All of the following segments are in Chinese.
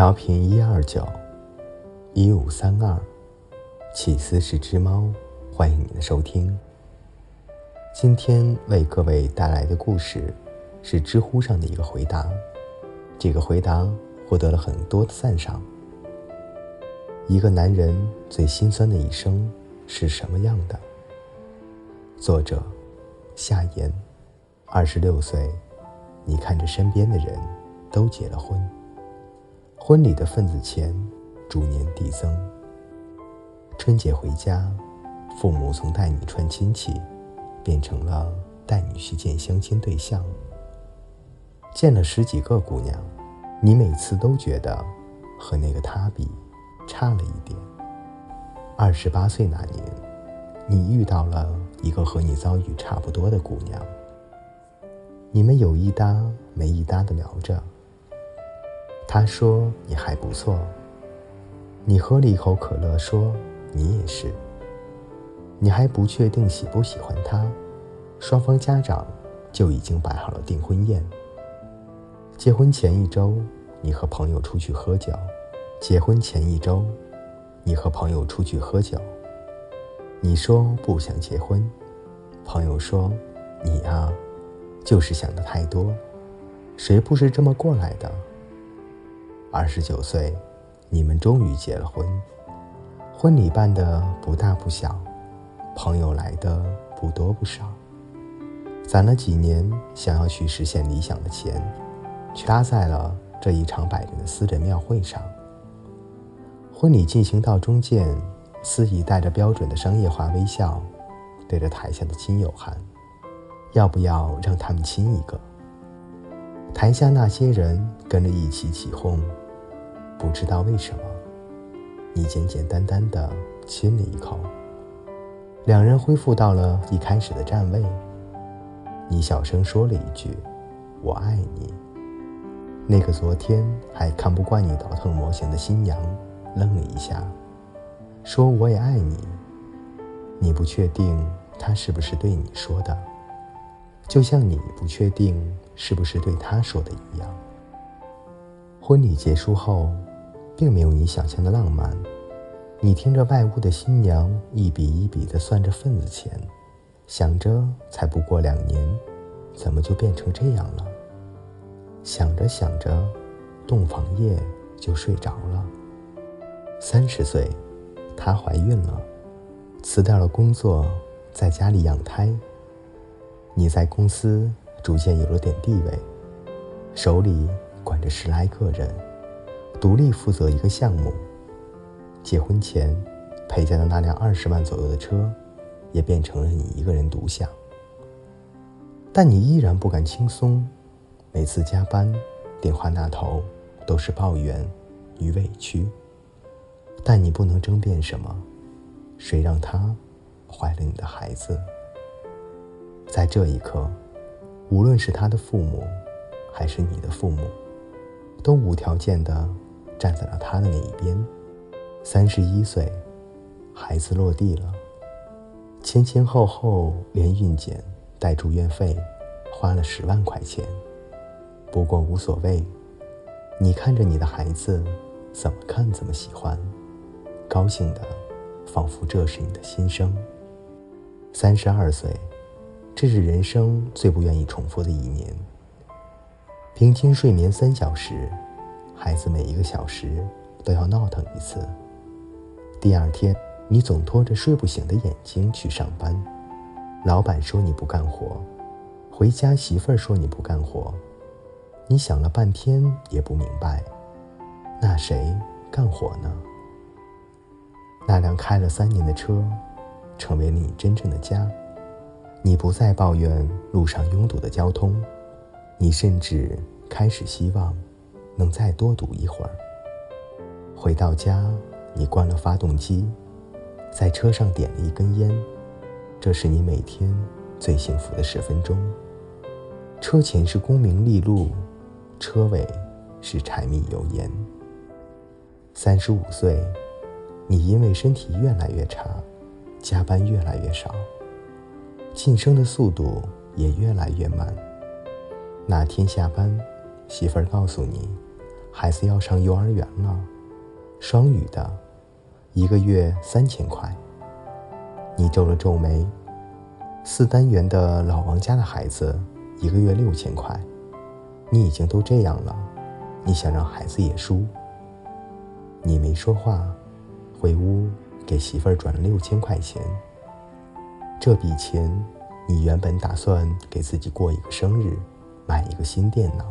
调频一二九一五三二，起司是只猫，欢迎您的收听。今天为各位带来的故事是知乎上的一个回答，这个回答获得了很多的赞赏。一个男人最心酸的一生是什么样的？作者夏言，二十六岁，你看着身边的人都结了婚。婚礼的份子钱逐年递增。春节回家，父母从带你串亲戚，变成了带你去见相亲对象。见了十几个姑娘，你每次都觉得和那个她比差了一点。二十八岁那年，你遇到了一个和你遭遇差不多的姑娘，你们有一搭没一搭的聊着。他说：“你还不错。”你喝了一口可乐，说：“你也是。”你还不确定喜不喜欢他，双方家长就已经摆好了订婚宴。结婚前一周，你和朋友出去喝酒。结婚前一周，你和朋友出去喝酒。你说不想结婚，朋友说：“你啊，就是想的太多，谁不是这么过来的？”二十九岁，你们终于结了婚，婚礼办的不大不小，朋友来的不多不少。攒了几年想要去实现理想的钱，却搭在了这一场百人的私人庙会上。婚礼进行到中间，司仪带着标准的商业化微笑，对着台下的亲友喊：“要不要让他们亲一个？”台下那些人跟着一起起哄。不知道为什么，你简简单单的亲了一口。两人恢复到了一开始的站位。你小声说了一句：“我爱你。”那个昨天还看不惯你倒腾模型的新娘愣了一下，说：“我也爱你。”你不确定他是不是对你说的，就像你不确定是不是对他说的一样。婚礼结束后。并没有你想象的浪漫。你听着外屋的新娘一笔一笔的算着份子钱，想着才不过两年，怎么就变成这样了？想着想着，洞房夜就睡着了。三十岁，她怀孕了，辞掉了工作，在家里养胎。你在公司逐渐有了点地位，手里管着十来个人。独立负责一个项目。结婚前，陪嫁的那辆二十万左右的车，也变成了你一个人独享。但你依然不敢轻松，每次加班，电话那头都是抱怨与委屈。但你不能争辩什么，谁让他怀了你的孩子？在这一刻，无论是他的父母，还是你的父母，都无条件的。站在了他的那一边。三十一岁，孩子落地了，前前后后连孕检带住院费，花了十万块钱。不过无所谓，你看着你的孩子，怎么看怎么喜欢，高兴的，仿佛这是你的心声。三十二岁，这是人生最不愿意重复的一年。平均睡眠三小时。孩子每一个小时都要闹腾一次。第二天，你总拖着睡不醒的眼睛去上班，老板说你不干活，回家媳妇儿说你不干活，你想了半天也不明白，那谁干活呢？那辆开了三年的车，成为你真正的家，你不再抱怨路上拥堵的交通，你甚至开始希望。能再多堵一会儿。回到家，你关了发动机，在车上点了一根烟，这是你每天最幸福的十分钟。车前是功名利禄，车尾是柴米油盐。三十五岁，你因为身体越来越差，加班越来越少，晋升的速度也越来越慢。哪天下班，媳妇儿告诉你。孩子要上幼儿园了，双语的，一个月三千块。你皱了皱眉，四单元的老王家的孩子一个月六千块，你已经都这样了，你想让孩子也输？你没说话，回屋给媳妇儿转了六千块钱。这笔钱，你原本打算给自己过一个生日，买一个新电脑。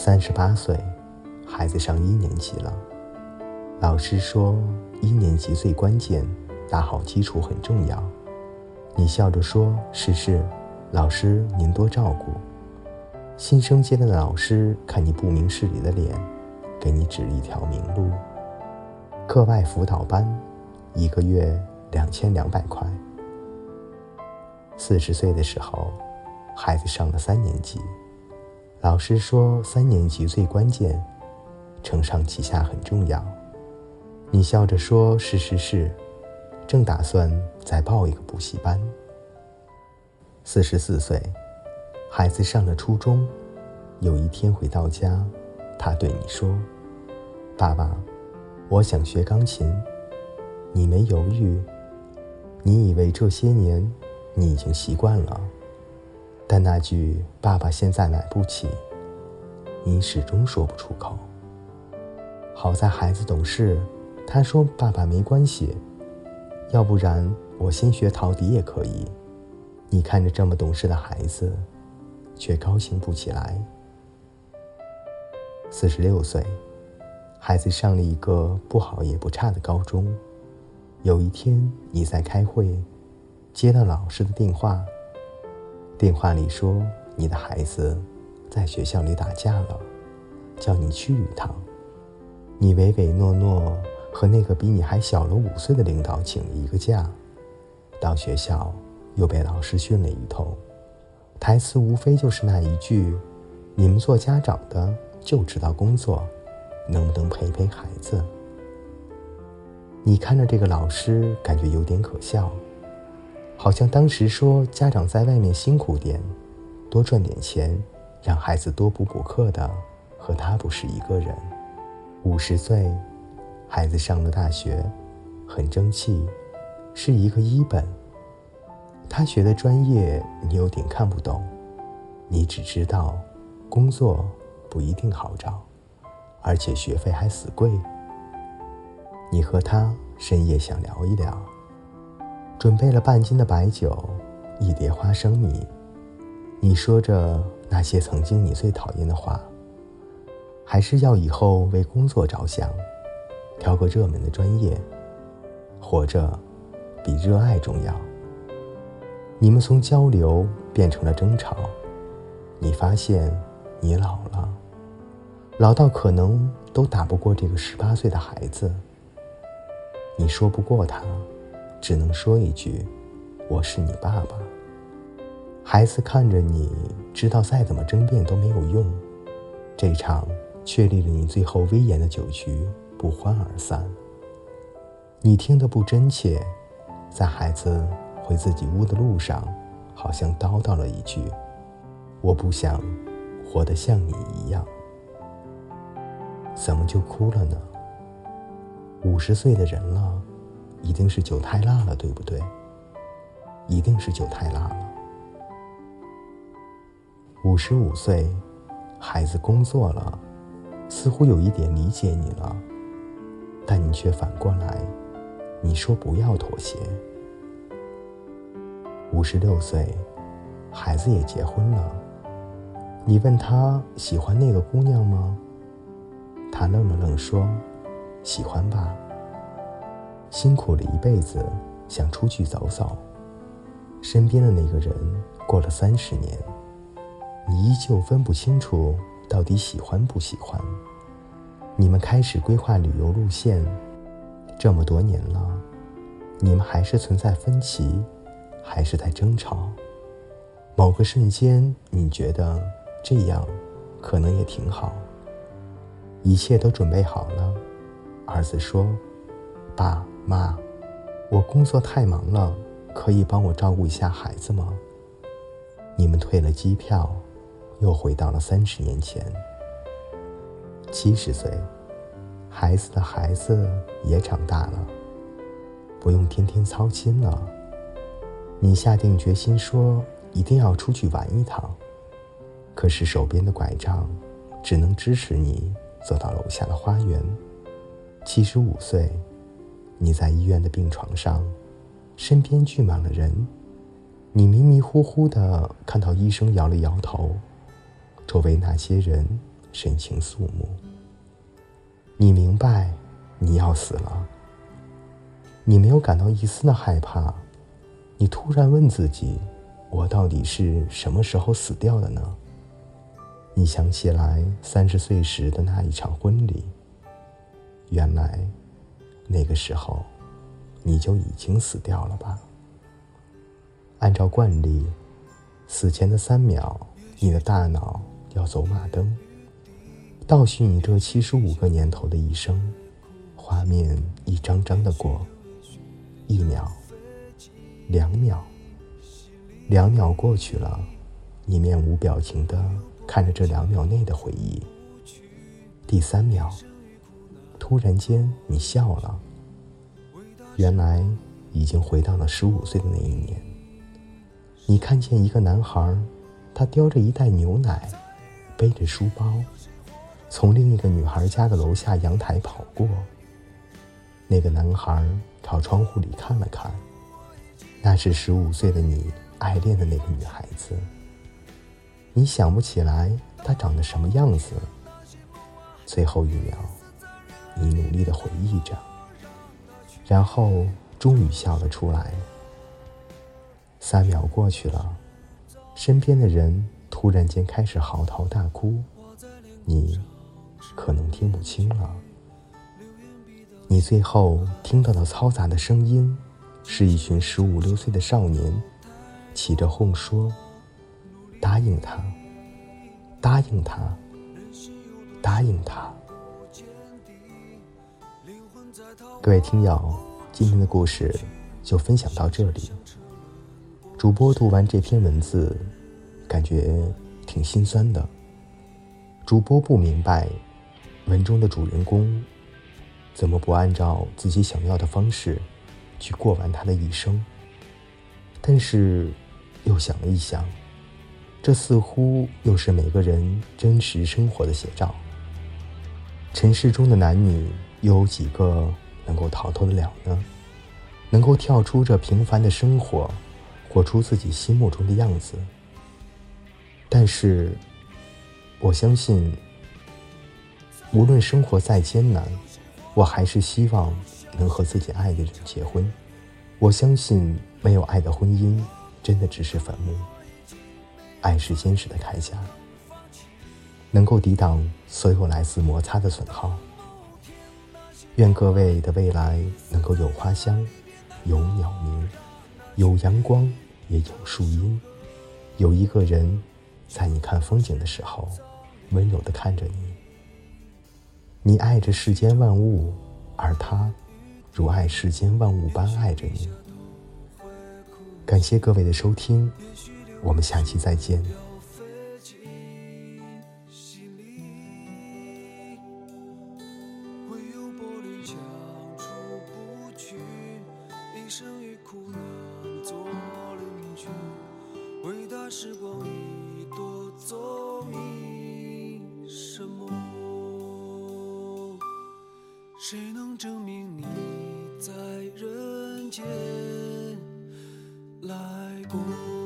三十八岁，孩子上一年级了。老师说，一年级最关键，打好基础很重要。你笑着说：“是是，老师您多照顾。”新生阶段的老师看你不明事理的脸，给你指一条明路。课外辅导班，一个月两千两百块。四十岁的时候，孩子上了三年级。老师说：“三年级最关键，承上启下很重要。”你笑着说：“是是是，正打算再报一个补习班。”四十四岁，孩子上了初中。有一天回到家，他对你说：“爸爸，我想学钢琴。”你没犹豫，你以为这些年你已经习惯了。但那句“爸爸现在买不起”，你始终说不出口。好在孩子懂事，他说：“爸爸没关系，要不然我先学陶笛也可以。”你看着这么懂事的孩子，却高兴不起来。四十六岁，孩子上了一个不好也不差的高中。有一天你在开会，接到老师的电话。电话里说，你的孩子在学校里打架了，叫你去一趟。你唯唯诺诺和那个比你还小了五岁的领导请了一个假，到学校又被老师训了一通。台词无非就是那一句：“你们做家长的就知道工作，能不能陪陪孩子？”你看着这个老师，感觉有点可笑。好像当时说家长在外面辛苦点，多赚点钱，让孩子多补补课的，和他不是一个人。五十岁，孩子上了大学，很争气，是一个一本。他学的专业你有点看不懂，你只知道工作不一定好找，而且学费还死贵。你和他深夜想聊一聊。准备了半斤的白酒，一碟花生米。你说着那些曾经你最讨厌的话，还是要以后为工作着想，挑个热门的专业。活着比热爱重要。你们从交流变成了争吵。你发现你老了，老到可能都打不过这个十八岁的孩子。你说不过他。只能说一句：“我是你爸爸。”孩子看着你，知道再怎么争辩都没有用。这场确立了你最后威严的酒局不欢而散。你听得不真切，在孩子回自己屋的路上，好像叨叨了一句：“我不想活得像你一样。”怎么就哭了呢？五十岁的人了。一定是酒太辣了，对不对？一定是酒太辣了。五十五岁，孩子工作了，似乎有一点理解你了，但你却反过来，你说不要妥协。五十六岁，孩子也结婚了，你问他喜欢那个姑娘吗？他愣了愣说：“喜欢吧。”辛苦了一辈子，想出去走走。身边的那个人过了三十年，你依旧分不清楚到底喜欢不喜欢。你们开始规划旅游路线，这么多年了，你们还是存在分歧，还是在争吵。某个瞬间，你觉得这样可能也挺好。一切都准备好了，儿子说：“爸。”妈，我工作太忙了，可以帮我照顾一下孩子吗？你们退了机票，又回到了三十年前。七十岁，孩子的孩子也长大了，不用天天操心了。你下定决心说一定要出去玩一趟，可是手边的拐杖只能支持你走到楼下的花园。七十五岁，你在医院的病床上，身边聚满了人，你迷迷糊糊的看到医生摇了摇头，周围那些人神情肃穆。你明白你要死了，你没有感到一丝的害怕。你突然问自己：“我到底是什么时候死掉的呢？”你想起来三十岁时的那一场婚礼，原来那个时候你就已经死掉了吧？按照惯例，死前的三秒，你的大脑要走马灯，倒叙你这七十五个年头的一生，画面一张张的过，一秒。两秒，两秒过去了，你面无表情的看着这两秒内的回忆。第三秒，突然间你笑了。原来已经回到了十五岁的那一年。你看见一个男孩，他叼着一袋牛奶，背着书包，从另一个女孩家的楼下阳台跑过。那个男孩朝窗户里看了看。那是十五岁的你爱恋的那个女孩子。你想不起来她长得什么样子。最后一秒，你努力的回忆着，然后终于笑了出来。三秒过去了，身边的人突然间开始嚎啕大哭，你可能听不清了。你最后听到的嘈杂的声音。是一群十五六岁的少年，起着哄说：“答应他，答应他，答应他。”各位听友，今天的故事就分享到这里。主播读完这篇文字，感觉挺心酸的。主播不明白，文中的主人公怎么不按照自己想要的方式。去过完他的一生，但是又想了一想，这似乎又是每个人真实生活的写照。尘世中的男女，又有几个能够逃脱得了呢？能够跳出这平凡的生活，活出自己心目中的样子？但是，我相信，无论生活再艰难，我还是希望。能和自己爱的人结婚，我相信没有爱的婚姻真的只是坟墓。爱是坚实的铠甲，能够抵挡所有来自摩擦的损耗。愿各位的未来能够有花香，有鸟鸣，有阳光，也有树荫，有一个人在你看风景的时候温柔的看着你。你爱着世间万物，而他。如爱世间万物般爱着你。感谢各位的收听，我们下期再见。Ooh.